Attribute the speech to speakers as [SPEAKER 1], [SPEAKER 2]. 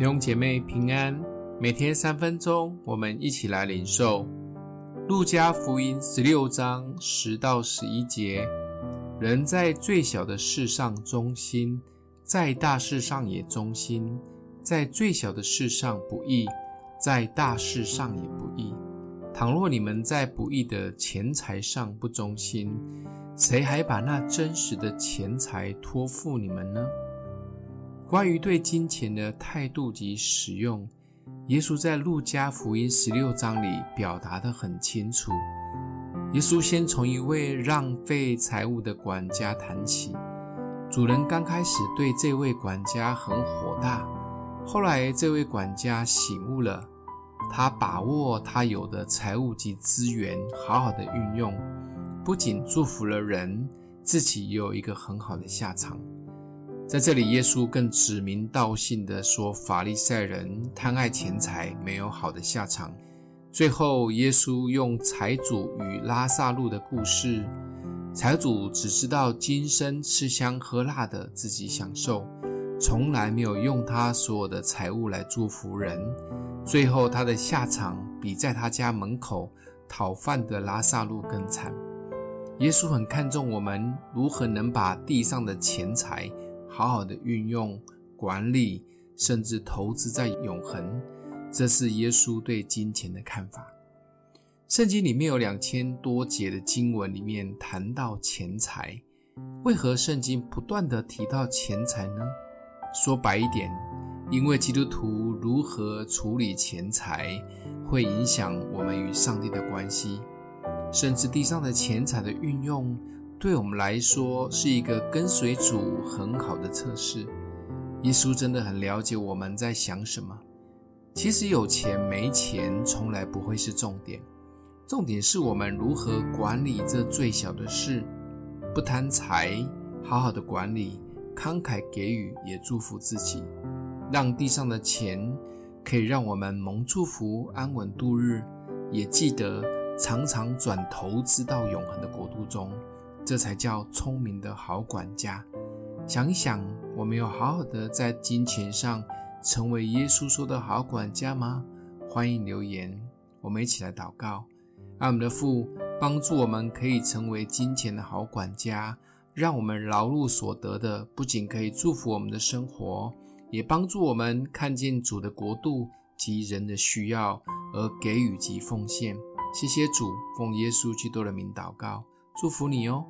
[SPEAKER 1] 弟兄姐妹平安，每天三分钟，我们一起来领受路加福音十六章十到十一节：人在最小的事上忠心，在大事上也忠心；在最小的事上不义，在大事上也不义。倘若你们在不义的钱财上不忠心，谁还把那真实的钱财托付你们呢？关于对金钱的态度及使用，耶稣在路加福音十六章里表达得很清楚。耶稣先从一位浪费财物的管家谈起，主人刚开始对这位管家很火大，后来这位管家醒悟了，他把握他有的财物及资源，好好的运用，不仅祝福了人，自己也有一个很好的下场。在这里，耶稣更指名道姓地说：“法利赛人贪爱钱财，没有好的下场。”最后，耶稣用财主与拉撒路的故事，财主只知道今生吃香喝辣的自己享受，从来没有用他所有的财物来祝福人。最后，他的下场比在他家门口讨饭的拉撒路更惨。耶稣很看重我们如何能把地上的钱财。好好的运用、管理，甚至投资在永恒，这是耶稣对金钱的看法。圣经里面有两千多节的经文里面谈到钱财，为何圣经不断地提到钱财呢？说白一点，因为基督徒如何处理钱财，会影响我们与上帝的关系，甚至地上的钱财的运用。对我们来说是一个跟随主很好的测试。耶稣真的很了解我们在想什么。其实有钱没钱从来不会是重点，重点是我们如何管理这最小的事，不贪财，好好的管理，慷慨给予，也祝福自己，让地上的钱可以让我们蒙祝福，安稳度日，也记得常常转投资到永恒的国度中。这才叫聪明的好管家。想一想，我们有好好的在金钱上成为耶稣说的好管家吗？欢迎留言，我们一起来祷告。爱我们的父帮助我们可以成为金钱的好管家，让我们劳碌所得的不仅可以祝福我们的生活，也帮助我们看见主的国度及人的需要而给予及奉献。谢谢主，奉耶稣基督的名祷告，祝福你哟